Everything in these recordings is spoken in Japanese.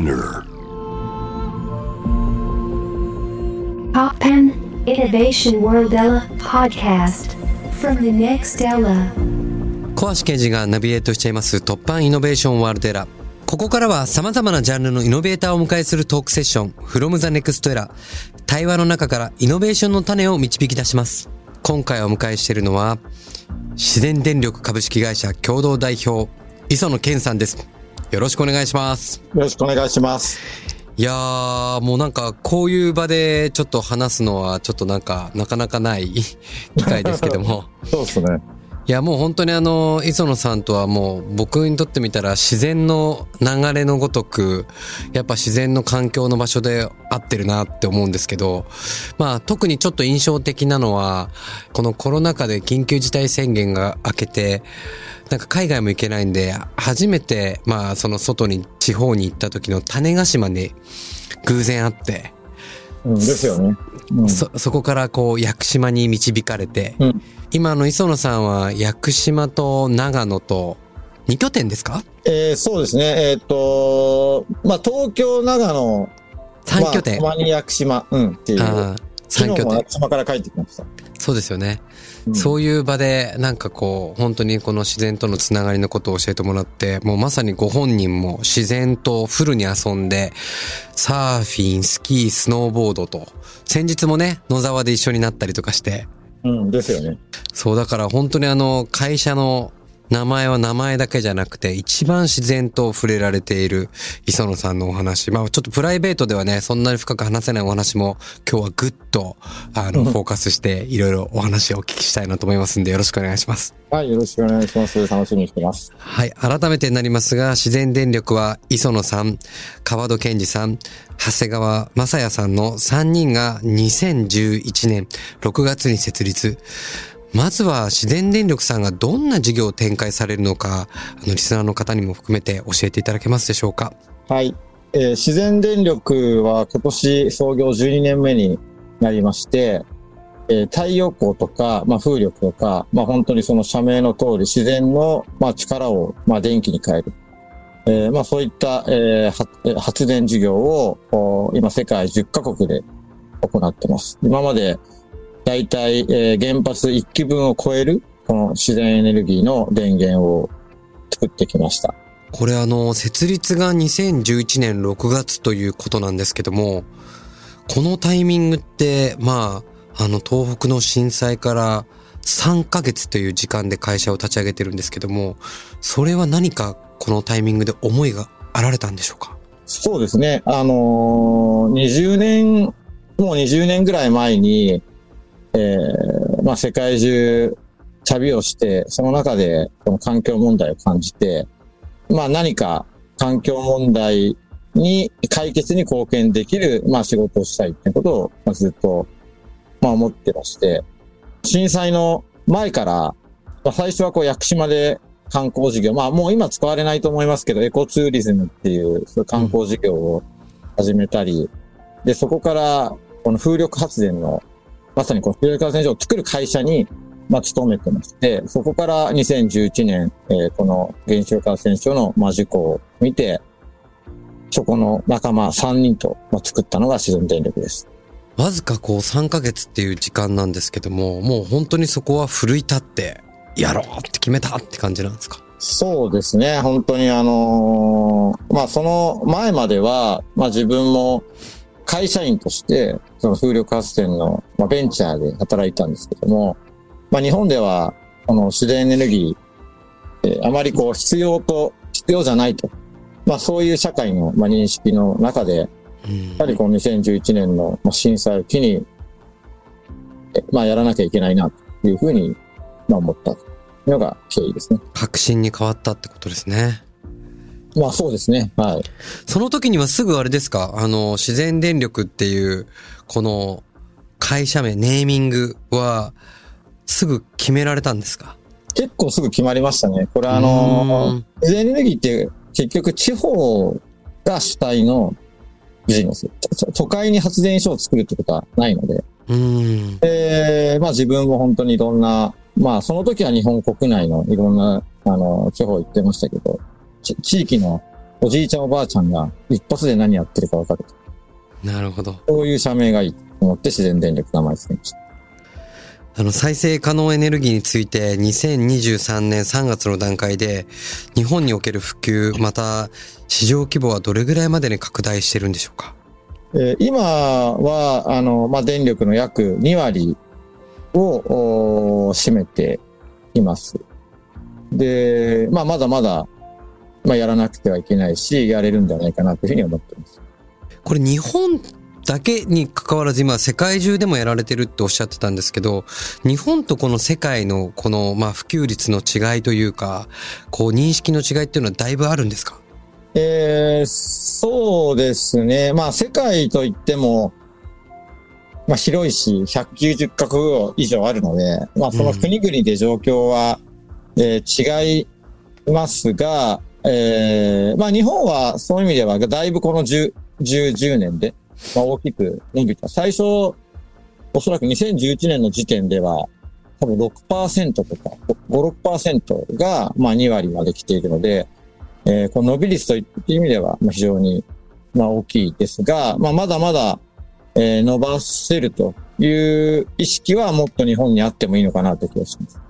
Spinner Poppen Innovation World Ella podcast from the next Ella. 小橋刑事がナビゲートしちゃいます突破イノベーションワールドエラー。ここからは様々なジャンルのイノベーターをお迎えするトークセッション From the Next Era。対話の中からイノベーションの種を導き出します。今回お迎えしているのは自然電力株式会社共同代表磯野健さんです。よろしくお願いします。よろしくお願いします。いやー、もうなんかこういう場でちょっと話すのはちょっとなんかなかなかない 機会ですけども。そうですね。いやもう本当にあの磯野さんとはもう僕にとってみたら自然の流れのごとくやっぱ自然の環境の場所で合ってるなって思うんですけどまあ特にちょっと印象的なのはこのコロナ禍で緊急事態宣言が明けてなんか海外も行けないんで初めてまあその外に地方に行った時の種子島に偶然会ってうん、ですよね。うん、そ、そこからこう、屋久島に導かれて、うん今の磯野さんは屋久島と長野と2拠点ですか？えーそうですね。えっ、と、まあ、東京、長野、?3 拠点。まあ、たまに屋久島、うん、っていう。ああ、3拠点屋。久島から帰ってきました。そうですよね。うんそういう場で、なんかこう、本当にこの自然とのつながりのことを教えてもらって、もうまさにご本人も自然とフルに遊んで、サーフィン、スキー、スノーボードと、先日もね、野沢で一緒になったりとかして、うん、ですよね。そう、だから本当にあの、会社の名前は名前だけじゃなくて、一番自然と触れられている磯野さんのお話。まあちょっとプライベートではね、そんなに深く話せないお話も、今日はぐっと、あの、フォーカスして、いろいろお話をお聞きしたいなと思いますんで、よろしくお願いします。はい、よろしくお願いします。楽しみにしてます。はい。改めてになりますが、自然電力は磯野さん、川戸健二さん、長谷川正也さんの3人が2011年6月に設立。まずは自然電力さんがどんな事業を展開されるのか、あの、リスナーの方にも含めて教えていただけますでしょうか。はい。えー自然電力は今年創業12年目になりまして、えー太陽光とか、まあ、風力とか、まあ、本当にその社名の通り自然の、まあ、力を、まあ、電気に変える。えーまあ、そういった、えー発電事業を、今世界10カ国で行ってます。今まで、だいたい、えー原発1基分を超える、この自然エネルギーの電源を作ってきました。これあの、設立が2011年6月ということなんですけども、このタイミングって、まあ、あの、東北の震災から3ヶ月という時間で会社を立ち上げてるんですけども、それは何かこのタイミングで思いがあられたんでしょうか？そうですね。あのー20年、もう20年ぐらい前に、えーまあ世界中旅をして、その中でこの環境問題を感じて、まあ何か環境問題に解決に貢献できる、まあ仕事をしたいってことを、まあ、ずっと、まあ思ってまして、震災の前から、まあ最初はこう屋久島で観光事業、まあもう今使われないと思いますけど、エコツーリズムっていうそういう観光事業を始めたり、で、そこからこの風力発電の、まさにこの風力発電所を作る会社に、まあ勤めてまして、そこから2011年、えーこの原子力発電所の、まあ、事故を見て、そこの仲間3人と、まあ、作ったのが自然電力です。わずかこう3ヶ月っていう時間なんですけども、もう本当にそこは奮い立って、やろうって決めたって感じなんですか？そうですね。本当にあのーまあその前までは、まあ自分も会社員として、その風力発電の、まあ、ベンチャーで働いたんですけども、まあ日本では、この自然エネルギー、えーあまりこう必要と、必要じゃないと。まあそういう社会の、まあ、認識の中で、うんやはりこの2011年のまあ震災を機に、えまあやらなきゃいけないな、というふうに、まあ思ったというのが経緯ですね。確信に変わったってことですね。まあそうですね。はい。その時にはすぐあれですか？あの、自然電力っていう、この会社名、ネーミングは、すぐ決められたんですか？結構すぐ決まりましたね。これあうのん、自然エネルギーって結局地方が主体のビジネス。と都会に発電所を作るってことはないので。うん。で、まあ自分も本当にいろんな、まあその時は日本国内のいろんな、あの、地方行ってましたけど、ち地域のおじいちゃんおばあちゃんが一発で何やってるかわかる。なるほど。そういう社名がいいと思って自然電力名前つけました。あの、再生可能エネルギーについて2023年3月の段階で日本における普及、また市場規模はどれぐらいまでに拡大してるんでしょうか？えー今は、あの、まあ、電力の約2割を占めています。で、まあ、まだまだ、まあ、やらなくてはいけないし、やれるんじゃないかなというふうに思っています。これ日本だけに関わらず今世界中でもやられてるっておっしゃってたんですけど、日本とこの世界のこのまあ普及率の違いというか、こう認識の違いっていうのはだいぶあるんですか？えーそうですね。まあ、世界といっても、まあ、広いし、190カ国以上あるので、まあ、その国々で状況は、えー違いますが、えーまあ、日本はそういう意味では、だいぶこの10、10、10年で、まあ、大きく伸びた。最初、おそらく2011年の時点では、多分6%とか、5、6%が、まあ、2割まで来ているので、えーこの伸び率という意味では、まあ、非常に、まあ、大きいですが、まあ、まだまだ、えー伸ばせるという意識はもっと日本にあってもいいのかなという気がします。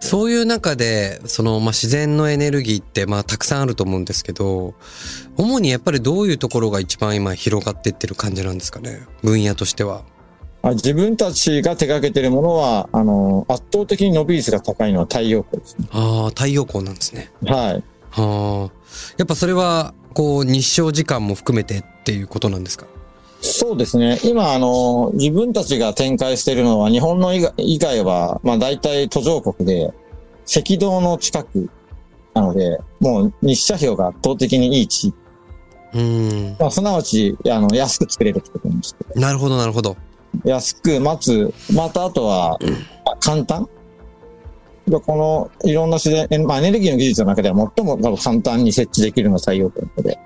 そういう中で、その、まあ、自然のエネルギーって、まあ、たくさんあると思うんですけど、主にやっぱりどういうところが一番今広がっていってる感じなんですかね？分野としては。あ自分たちが手掛けているものは、あの、圧倒的に伸び率が高いのは太陽光ですね。ああ、太陽光なんですね。はい。はあ。やっぱそれは、こう、日照時間も含めてっていうことなんですか？そうですね。今、あの、自分たちが展開しているのは、日本の以外は、まあ大体途上国で、赤道の近くなので、もう日射費が圧倒的にいい地域。うーん。まあ、すなわち、あの、安く作れるってことなんですけど。なるほど、なるほど。安く、待つ、またあとは、まあ簡単でこの、いろんな自然、えまあ、エネルギーの技術の中では最も多分簡単に設置できるのが太陽光なので、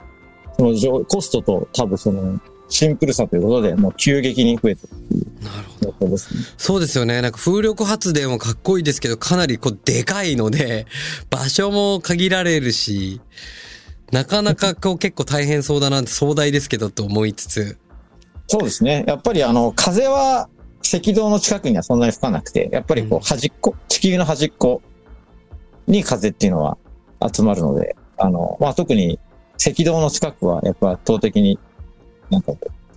その上コストと多分その、シンプルさということで、もう急激に増えてるなるほど。そうですよね。なんか風力発電もかっこいいですけど、かなりこうでかいので、場所も限られるし、なかなかこう結構大変そうだなって壮大ですけどと思いつつ。そうですね。やっぱりあの、風は赤道の近くにはそんなに吹かなくて、やっぱりこうんう端っこ、地球の端っこに風っていうのは集まるので、あの、まあ、特に赤道の近くはやっぱ圧倒的になんか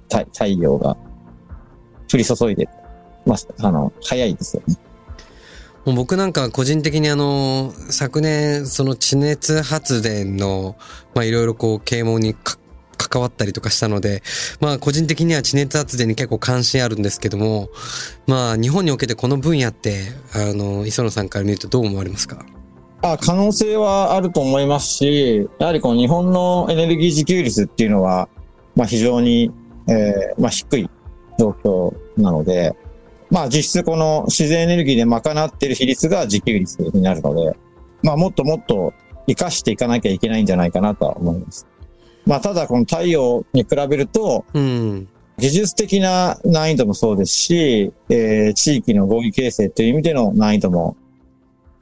太太陽が降り注いで、まあ、あの、早いですよね。もう僕なんか個人的にあの、昨年その地熱発電の、まあいろいろこう啓蒙にか関わったりとかしたので、まあ個人的には地熱発電に結構関心あるんですけども、まあ日本におけてこの分野って、あの、磯野さんから見るとどう思われますか？あ可能性はあると思いますし、やはりこの日本のエネルギー自給率っていうのは、まあ非常に、えーまあ低い状況なので、まあ実質この自然エネルギーで賄っている比率が自給率になるので、まあもっともっと活かしていかなきゃいけないんじゃないかなとは思います。まあただこの太陽に比べると、うん。技術的な難易度もそうですし、えー地域の合意形成という意味での難易度も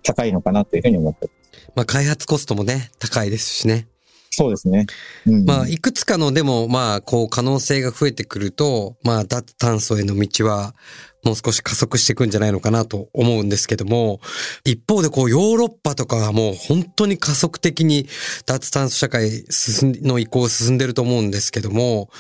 高いのかなというふうに思ってますまあ開発コストもね、高いですしね。そうですね。うん、まあいくつかのでも、まあこう可能性が増えてくると、まあ脱炭素への道はもう少し加速していくんじゃないのかなと思うんですけども、一方でこうヨーロッパとかはもう本当に加速的に脱炭素社会進んの移行を進んでると思うんですけども、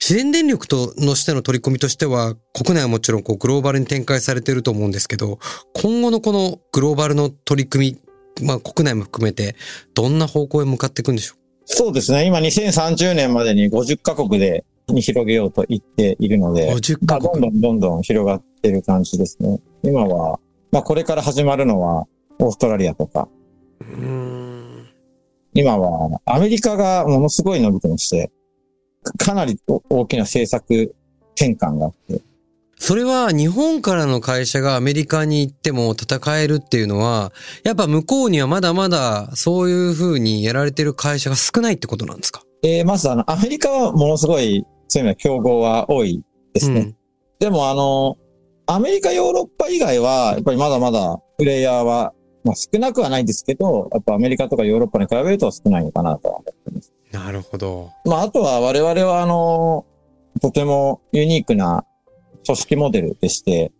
自然電力とのしての取り組みとしては、国内はもちろんこうグローバルに展開されてると思うんですけど、今後のこのグローバルの取り組み、まあ国内も含めて、どんな方向へ向かっていくんでしょうそうですね。今2030年までに50カ国でに広げようと言っているのうで、?50 まあ、カ国。どんどんどんどん広がってる感じですね。今は、まあこれから始まるのはオーストラリアとか、今はアメリカがものすごい伸びてまして、かかなり大きな政策転換があって、それは日本からの会社がアメリカに行っても戦えるっていうのは、やっぱ向こうにはまだまだそういう風にやられてる会社が少ないってことなんですか？えーまずあの、アメリカはものすごい、そういう意味では競合は多いですね。うんでもあの、アメリカ、ヨーロッパ以外は、やっぱりまだまだプレイヤーはまあ少なくはないですけど、やっぱアメリカとかヨーロッパに比べると少ないのかなとは思ってます。なるほど。まああとは我々はあの、とてもユニークな組織モデルでして、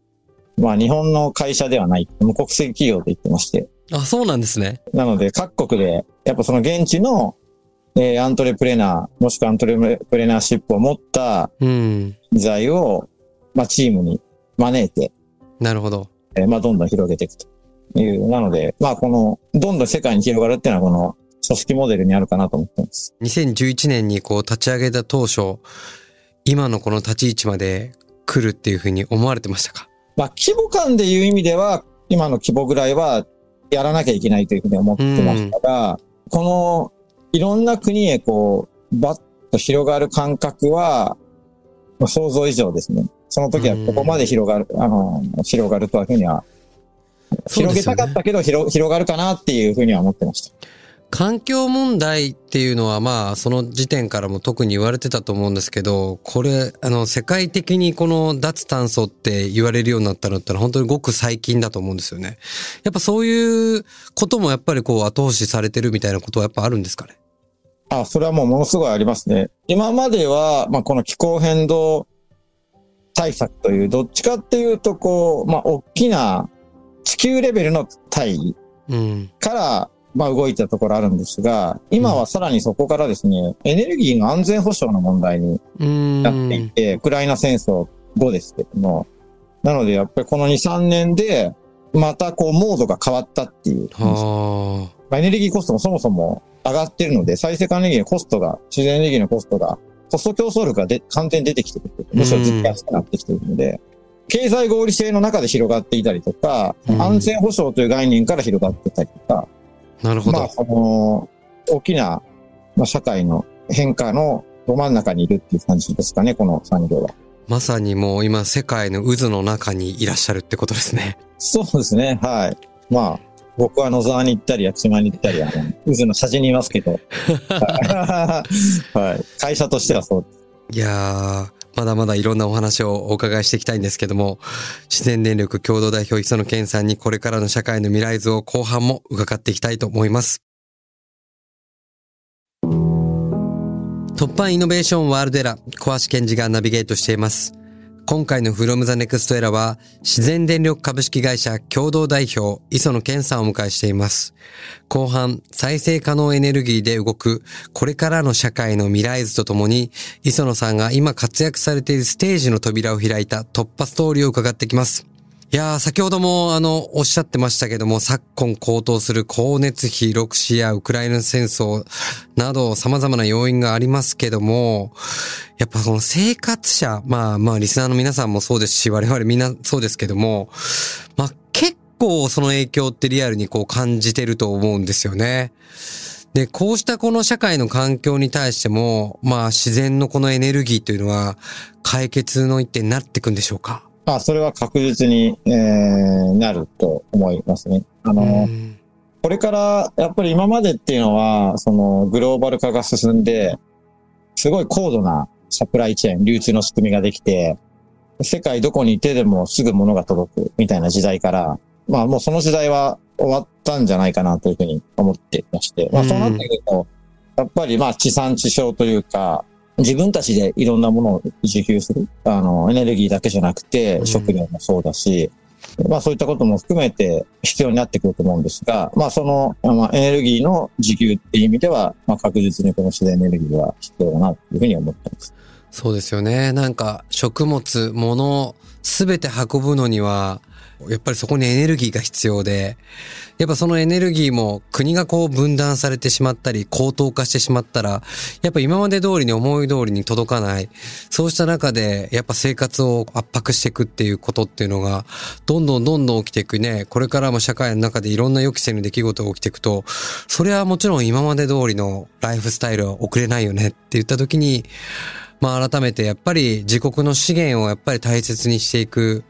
まあ日本の会社ではない、無国籍企業と言ってまして、あ、そうなんですね。なので各国で、やっぱその現地の、えーアントレプレナー、もしくはアントレプレナーシップを持ったうん。人材を、まあチームに招いて、なるほど。えーまあ、どんどん広げていくという。なので、まあ、この、どんどん世界に広がるっていうのは、この、組織モデルにあるかなと思ってます。2011年にこう立ち上げた当初、今のこの立ち位置まで来るっていうふうに思われてましたか？まあ、規模感でいう意味では、今の規模ぐらいは、やらなきゃいけないというふうに思ってましたが、この、いろんな国へこう、バッと広がる感覚は、まあ想像以上ですね。その時はここまで広がる、あの、広がるとはいうふうには、広げたかったけど、広広がるかなっていうふうには思ってました。環境問題っていうのはまあその時点からも特に言われてたと思うんですけど、これあの世界的にこの脱炭素って言われるようになったのって本当にごく最近だと思うんですよね。やっぱそういうこともやっぱりこう後押しされてるみたいなことはやっぱあるんですかね？あ、それはもうものすごいありますね。今までは、まあ、この気候変動対策という、どっちかっていうと、こう、まあ、大きな地球レベルの大義うん。まあ、動いたところあるんですが、今はさらにそこからですね、エネルギーの安全保障の問題に。なっていて、ウクライナ戦争後ですけども、なのでやっぱりこの2、3年で、またこう、モードが変わったっていう。はまあエネルギーコストもそもそも上がってるので、再生可能エネルギーのコストが、自然エネルギーのコストが、コスト競争力がで完全に出てきてる。むしろ実感しくなってきてるので、経済合理性の中で広がっていたりとか、うん安全保障という概念から広がってたりとか、あ。なるほど。まあ、その、大きな、まあ、社会の変化のど真ん中にいるっていう感じですかね、この産業は。まさにもう今世界の渦の中にいらっしゃるってことですね。そうですね、はい。まあ、僕は野沢に行ったり、屋久島に行ったり、あの、渦の端にいますけど。はい。会社としてはそうです。いやー、まだまだいろんなお話をお伺いしていきたいんですけども、自然電力共同代表磯野健さんにこれからの社会の未来図を後半も伺っていきたいと思います。突破イノベーションワールデラ、小橋健二がナビゲートしています。今回のフロムザネクストエラは、自然電力株式会社共同代表、磯野健さんをお迎えしています。後半、再生可能エネルギーで動く、これからの社会の未来図とともに、磯野さんが今活躍されているステージの扉を開いた突破ストーリーを伺ってきます。いやー、先ほども、あの、おっしゃってましたけども、昨今高騰する光熱費、ロシア、ウクライナ戦争など様々な要因がありますけども、やっぱこの生活者、まあまあリスナーの皆さんもそうですし、我々みんなそうですけども、まあ結構その影響ってリアルにこう感じてると思うんですよね。で、こうしたこの社会の環境に対しても、まあ自然のこのエネルギーというのは解決の一手になっていくんでしょうか？まあ、それは確実に、えー、なると思いますね。あの、うんこれから、やっぱり今までっていうのは、その、グローバル化が進んで、すごい高度なサプライチェーン、流通の仕組みができて、世界どこにいてでもすぐ物が届くみたいな時代から、まあもうその時代は終わったんじゃないかなというふうに思っていまして、まあそうなってくると、やっぱりまあ地産地消というか、自分たちでいろんなものを自給する。あの、エネルギーだけじゃなくうて、ん食料もそうだし、まあそういったことも含めて必要になってくると思うんですが、まあその、まあエネルギーの自給っていう意味では、まあ確実にこの自然エネルギーは必要だなというふうに思ってます。そうですよね。なんか食物、物、すべて運ぶのには、やっぱりそこにエネルギーが必要で、やっぱそのエネルギーも国がこう分断されてしまったり、高騰化してしまったら、やっぱ今まで通りに思い通りに届かない。そうした中で、やっぱ生活を圧迫していくっていうことっていうのが、どんどんどんどん起きていくね。これからも社会の中でいろんな予期せぬ出来事が起きていくと、それはもちろん今まで通りのライフスタイルは送れないよねって言った時に、まあ改めてやっぱり自国の資源をやっぱり大切にしていく。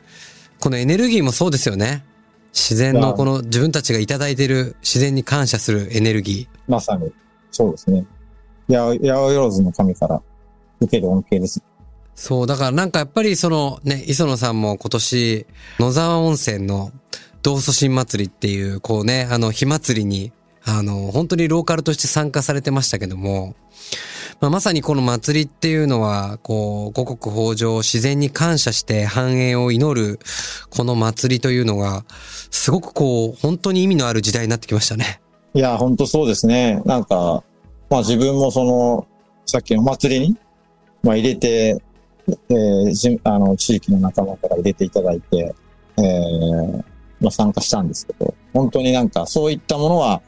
このエネルギーもそうですよね。自然のこの自分たちがいただいている自然に感謝するエネルギー。まさに、そうですね。やお、やおよろずの神から受ける恩恵です。そう、だからなんかやっぱりそのね、磯野さんも今年野沢温泉の道祖神祭りっていう、こうね、あの、火祭りに、あの、本当にローカルとして参加されてましたけども、まあ、まさにこの祭りっていうのは、こう、五穀豊穣、自然に感謝して繁栄を祈る、この祭りというのが、すごくこう、本当に意味のある時代になってきましたね。いや、本当そうですね。なんか、まあ自分もその、さっきの祭りに、まあ入れて、えー、じあの、地域の仲間から入れていただいて、えー、まあ参加したんですけど、本当になんかそういったものは、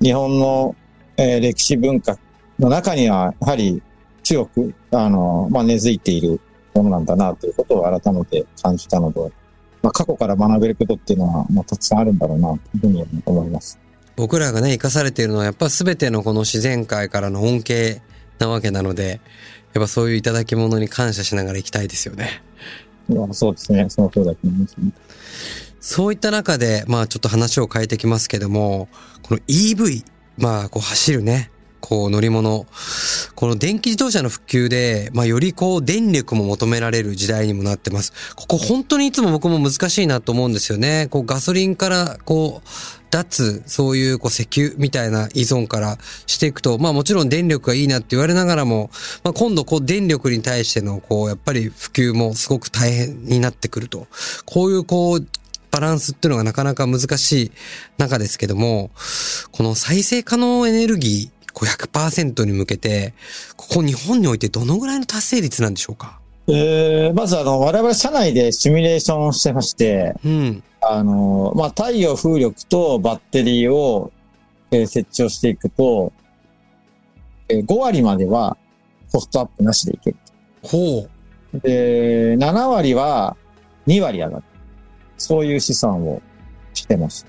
日本の、えー、歴史文化の中には、やはり強く、あの、まあ根付いているものなんだなということを改めて感じたので、まあ過去から学べることっていうのは、まあたくさんあるんだろうな、というふうに思います。僕らがね、生かされているのは、やっぱ全てのこの自然界からの恩恵なわけなので、やっぱそういういただき物に感謝しながら生きたいですよね。いやそうですね。その通りだと思います、ね。そういった中で、まあちょっと話を変えてきますけども、この EV、まあこう走るね、こう乗り物、この電気自動車の普及で、まあよりこう電力も求められる時代にもなってます。ここ本当にいつも僕も難しいなと思うんですよね。こうガソリンからこう、脱、そういうこう石油みたいな依存からしていくと、まあもちろん電力がいいなって言われながらも、まあ今度こう電力に対してのこう、やっぱり普及もすごく大変になってくると。こういうこう、バランスっていうのがなかなか難しい中ですけども、この再生可能エネルギー、こう100%に向けて、ここ日本においてどのぐらいの達成率なんでしょうか？えー、まずあの、我々社内でシミュレーションしてまして、うん。あの、まあ、太陽風力とバッテリーを、えー設置をしていくと、えー5割まではコストアップなしでいける。ほう。で、7割は2割上がる。そういう試算をしてます。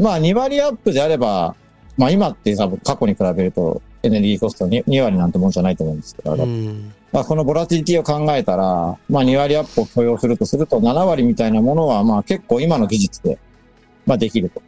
まあ、2割アップであれば、まあ、今って多分過去に比べるとエネルギーコスト 2, 2割なんてもんじゃないと思うんですけど、うん。まあ、このボラティリティを考えたら、まあ、2割アップを許容するとすると、7割みたいなものは、まあ、結構今の技術で、まあ、できると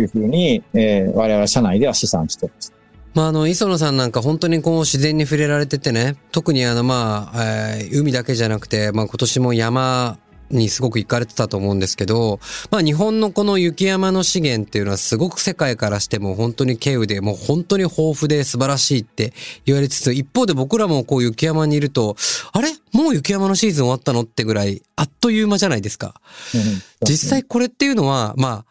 いうふうに、えー我々社内では試算しています。まあ、あの、磯野さんなんか本当にこう自然に触れられててね、特にあの、まあ、えー海だけじゃなくて、まあ今年も山にすごく行かれてたと思うんですけど、まあ日本のこの雪山の資源っていうのはすごく世界からしても本当に稀有で、もう本当に豊富で素晴らしいって言われつつ、一方で僕らもこう雪山にいると、あれ？もう雪山のシーズン終わったの？ってぐらい、あっという間じゃないですか。実際これっていうのは、まあ、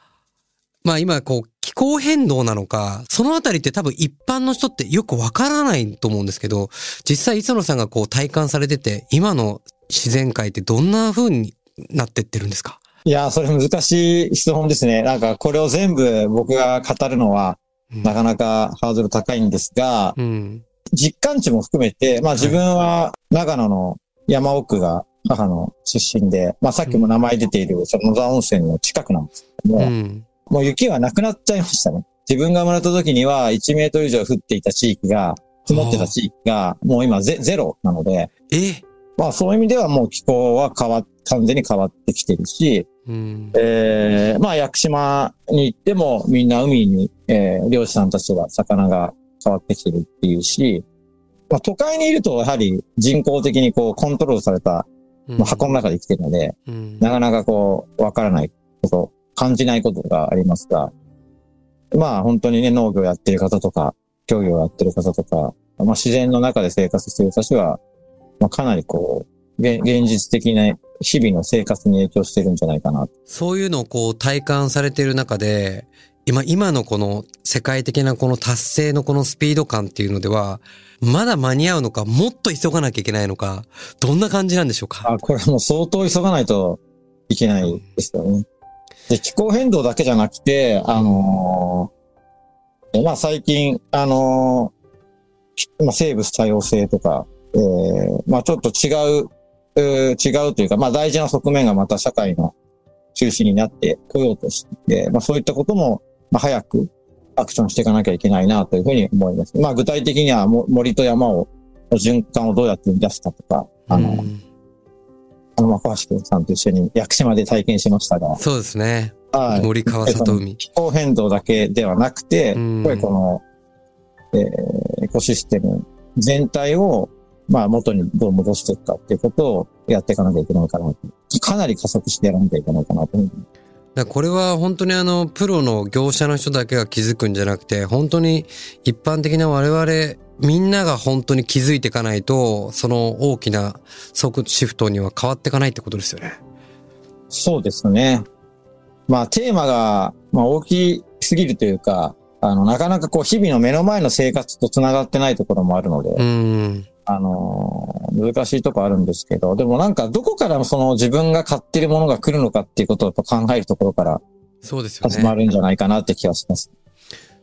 まあ今こう気候変動なのか、そのあたりって多分一般の人ってよくわからないと思うんですけど、実際磯野さんがこう体感されてて、今の自然界ってどんな風になってってるんですか？いやー、それ難しい質問ですね。なんか、これを全部僕が語るのは、なかなかハードル高いんですが、うん。実感値も含めて、まあ自分は長野の山奥が母の出身で、まあさっきも名前出ているその野沢温泉の近くなんですけども、うん。もう雪はなくなっちゃいましたね。自分が生まれた時には1メートル以上降っていた地域が、積もってた地域が、もう今ゼゼロなので、え？まあそういう意味ではもう気候は変わっ、完全に変わってきてるし、うん。えー、まあ屋久島に行ってもみんな海に、えー漁師さんたちは魚が変わってきてるっていうし、まあ都会にいるとやはり人工的にこうコントロールされた、まあ、箱の中で生きてるので、うん。なかなかこう、わからないこと、感じないことがありますが、まあ本当にね、農業やってる方とか、漁業やってる方とか、まあ自然の中で生活している人たちは、まあかなりこう、現現実的な日々の生活に影響してるんじゃないかな。そういうのをこう体感されている中で、今、今のこの世界的なこの達成のこのスピード感っていうのでは、まだ間に合うのか、もっと急がなきゃいけないのか、どんな感じなんでしょうか？あ、これはもう相当急がないといけないですよね。で、気候変動だけじゃなくて、あのーまあ最近、あのーまあ生物多様性とか、えーまあちょっと違う、えー違うというか、まあ大事な側面がまた社会の中心になってこようとしてまあそういったことも、まあ早くアクションしていかなきゃいけないなというふうに思います。まあ具体的にはも森と山を、循環をどうやって生み出すかとか、あの、うんあの、若橋さんと一緒に屋久島で体験しましたが、そうですね。はい。森川里海。気候変動だけではなくて、うんやっぱりこの、えーエコシステム全体を、まあ元にどう戻していくかっていうことをやっていかなきゃいけないかなと。かなり加速してやらなきゃいけないかなとこれは本当にあの、プロの業者の人だけが気づくんじゃなくて、本当に一般的な我々、みんなが本当に気づいていかないと、その大きな速シフトには変わっていかないってことですよね。そうですね。まあ、テーマが、まあ、大きすぎるというか、あの、なかなかこう、日々の目の前の生活と繋がってないところもあるので、うん。あのー難しいとこあるんですけど、でもなんか、どこからその自分が買ってるものが来るのかっていうことを考えるところからそうですよ始まね。るんじゃないかなって気がします。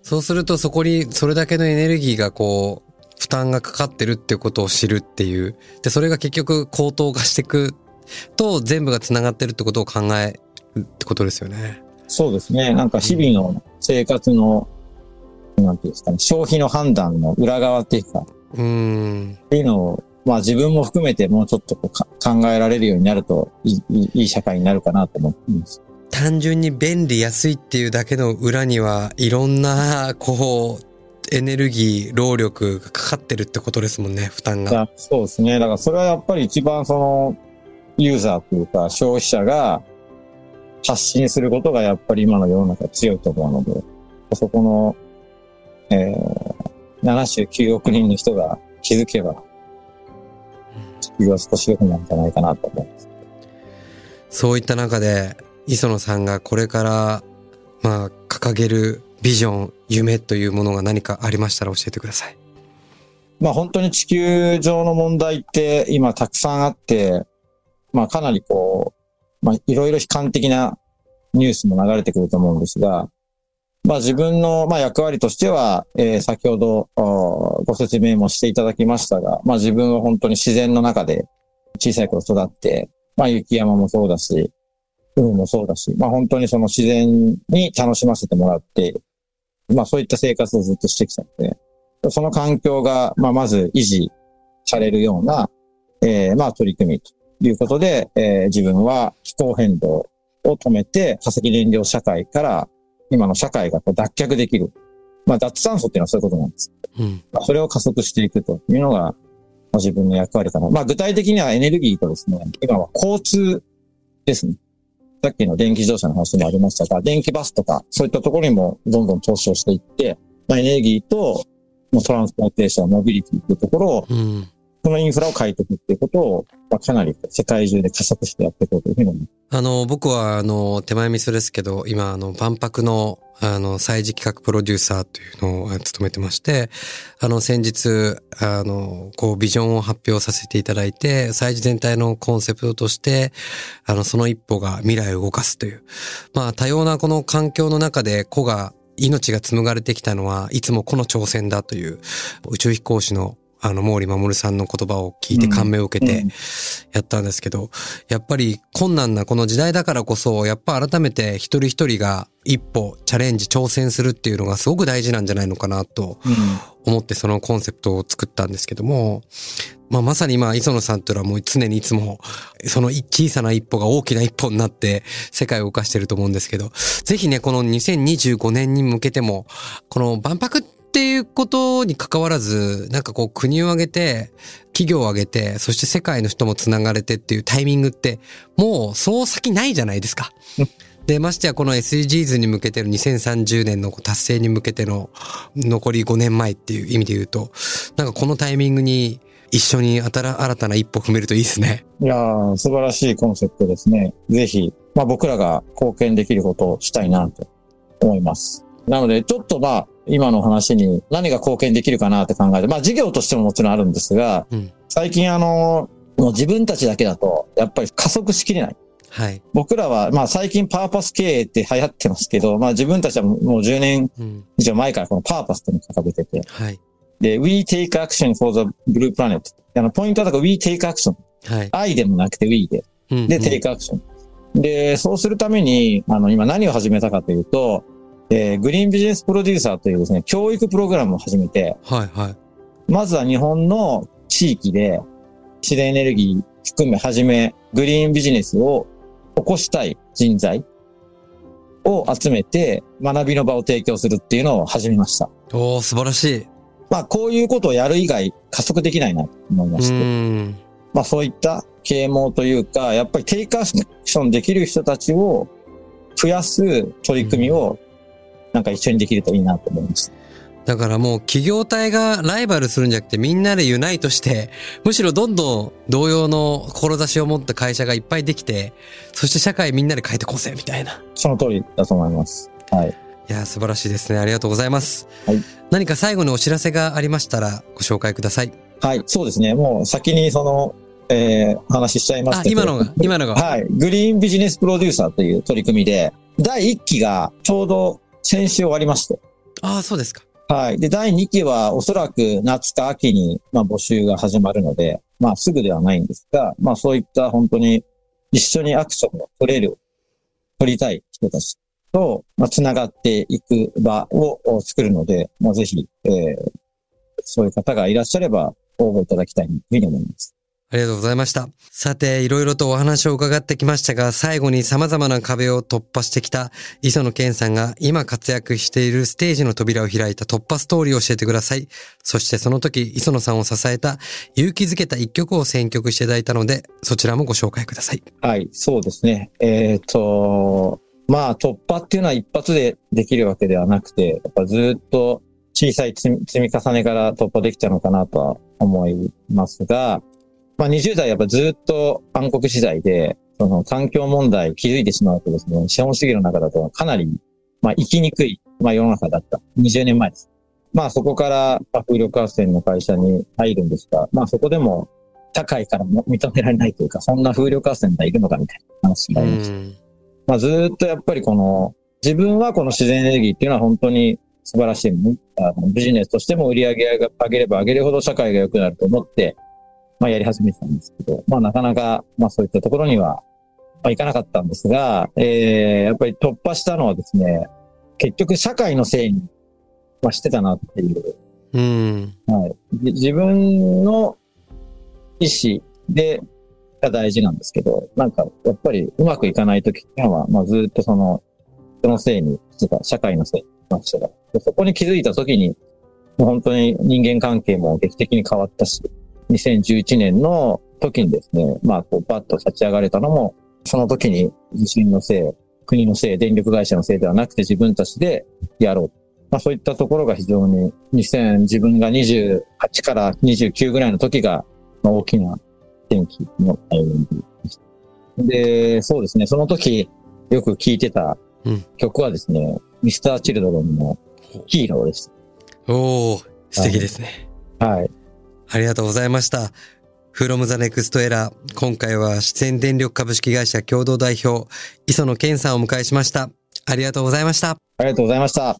そうするとそこにそれだけのエネルギーがこう、負担がかかってるっていうことを知るっていう。で、それが結局高騰化していくと全部が繋がってるってことを考えるってことですよね。そうですね。なんか日々の生活の、なんていうんですかね、消費の判断の裏側っていうか、うん。っていうのを、まあ自分も含めてもうちょっとこうか考えられるようになるといいいい社会になるかなと思っています。単純に便利安いっていうだけの裏にはいろんな、こう、エネルギー、労力がかかってるってことですもんね、負担が。そうですね。だからそれはやっぱり一番その、ユーザーというか消費者が発信することがやっぱり今の世の中強いと思うので、そこの、えー、79億人の人が気づけば、地球は少し良くなるんじゃないかなと思います。そういった中で、磯野さんがこれから、まあ、掲げるビジョン、夢というものが何かありましたら教えてください。まあ本当に地球上の問題って今たくさんあって、まあかなりこう、まあいろいろ悲観的なニュースも流れてくると思うんですが、まあ自分のまあ役割としては、えー先ほどご説明もしていただきましたが、まあ自分は本当に自然の中で小さい頃育って、まあ雪山もそうだし、海もそうだし、まあ本当にその自然に楽しませてもらって、まあそういった生活をずっとしてきたので、その環境が、まあ、まず維持されるような、えーまあ、取り組みということで、えー自分は気候変動を止めて、化石燃料社会から、今の社会がこう脱却できる。まあ、脱炭素っていうのはそういうことなんです。うん。まあ、それを加速していくというのが、まあ、自分の役割かな。まあ、具体的にはエネルギーとですね、今は交通ですね。さっきの電気自動車の話もありましたが、電気バスとか、そういったところにもどんどん投資をしていって、まあ、エネルギーと、トランスポーテーション、モビリティというところを、うん。そのインフラを変えていくっていうことを、まあ、かなり世界中で加速してやっていこうというふうに思います。あの、僕は、あの、手前味噌ですけど、今、あの、万博の、あの、祭事企画プロデューサーというのを務めてまして、あの、先日、あの、こう、ビジョンを発表させていただいて、祭事全体のコンセプトとして、あの、その一歩が未来を動かすという。まあ、多様なこの環境の中で、子が、命が紡がれてきたのは、いつもこの挑戦だという、宇宙飛行士の、あの、毛利守さんの言葉を聞いて感銘を受けて、うん。やったんですけど、やっぱり困難なこの時代だからこそ、やっぱ改めて一人一人が一歩チャレンジ挑戦するっていうのがすごく大事なんじゃないのかなと思ってそのコンセプトを作ったんですけども、まあまさに今、磯野さんというのはもう常にいつも、その小さな一歩が大きな一歩になって世界を動かしてると思うんですけど、ぜひね、この2025年に向けても、この万博っていうことに関わらず、なんかこう国を挙げて、企業を挙げて、そして世界の人もつながれてっていうタイミングって、もうそう先ないじゃないですか。で、ましてやこの SDGs に向けての2030年の達成に向けての残り5年前っていう意味で言うと、なんかこのタイミングに一緒に新た新たな一歩踏めるといいですね。いやー、素晴らしいコンセプトですね。ぜひ、まあ僕らが貢献できることをしたいなと思います。なので、ちょっとまあ、今の話に何が貢献できるかなって考えて、まあ事業としてももちろんあるんですが、うん最近あの、もう自分たちだけだと、やっぱり加速しきれない。はい。僕らは、まあ最近パーパス経営って流行ってますけど、まあ自分たちはもう10年うん。以上前からこのパーパスっていうのを掲げてて、はい。で、We take action for the blue planet。あの、ポイントはだから We take action。はい。愛でもなくて We で。うんで、テイクアクション。で、そうするために、あの、今何を始めたかというと、えーグリーンビジネスプロデューサーというですね、教育プログラムを始めて、はい。はい。まずは日本の地域で、自然エネルギー含めはじめ、グリーンビジネスを起こしたい人材を集めて、学びの場を提供するっていうのを始めました。おー、素晴らしい。まあ、こういうことをやる以外加速できないなと思いまうして。ん。まあそういった啓蒙というか、やっぱりテイクアクションできる人たちを増やす取り組みを、なんか一緒にできるといいなと思いました。だからもう企業体がライバルするんじゃなくてみんなでユナイトして、むしろどんどん同様の志を持った会社がいっぱいできて、そして社会みんなで変えてこうぜみたいな。その通りだと思います。はい。いやー、素晴らしいですね。ありがとうございます。はい何か最後にお知らせがありましたらご紹介ください。はい、そうですね。もう先にその、えー、話しちゃいました、けど。あ今のが、今のが。はい。グリーンビジネスプロデューサーという取り組みで、第1期がちょうど先週終わりまして。ああ、そうですか。はい。で、第2期はおそらく夏か秋に、まあ、募集が始まるので、まあ、すぐではないんですが、まあ、そういった本当に一緒にアクションを取れる、取りたい人たちと、まあ、つながっていく場を作るので、まあ、ぜひ、えー、そういう方がいらっしゃれば応募いただきたいというふうに思います。ありがとうございました。さて、いろいろとお話を伺ってきましたが、最後に様々な壁を突破してきた磯野健さんが今活躍しているステージの扉を開いた突破ストーリーを教えてください。そしてその時、磯野さんを支えた勇気づけた一曲を選曲していただいたので、そちらもご紹介ください。はい、そうですね。えっ、と、まあ突破っていうのは一発でできるわけではなくて、やっぱずっと小さい積み重ねから突破できたのかなとは思いますが、まあ20代やっぱずっと暗黒時代で、その環境問題気づいてしまうとですね、資本主義の中だとかなり、まあ生きにくい、まあ世の中だった。20年前です。まあそこからまあ風力発電の会社に入るんですが、まあそこでも社会からも認められないというか、そんな風力発電がいるのかみたいな話うがありました。ん。まあずーっとやっぱりこの、自分はこの自然エネルギーっていうのは本当に素晴らしいあのビジネスとしても売り上げが上げれば上げるほど社会が良くなると思って、まあやり始めてたんですけど、まあなかなか、まあそういったところには、まあいかなかったんですが、えー、やっぱり突破したのはですね、結局社会のせいに、まあしてたなっていううん。はい。で自分の意思でが大事なんですけど、なんか、やっぱりうまくいかないときっていうのは、まあずっとその、人のせいにしてた、社会のせいにしてた。でそこに気づいたときに、もう本当に人間関係も劇的に変わったし、2011年の時にですね、まあこうパッと立ち上がれたのも、その時に地震のせい、国のせい、電力会社のせいではなくて自分たちでやろう。まあそういったところが非常に2000、自分が28から29ぐらいの時が、まあ、大きな転機のタイミングでした。で、そうですね、その時よく聴いてたうん曲はですね、ミスター・チルドロンのヒーローでしおー、素敵ですね。た。はい。ありがとうございました。from the next era 今回は出演電力株式会社共同代表磯野健さんを迎えしました。ありがとうございました。ありがとうございました。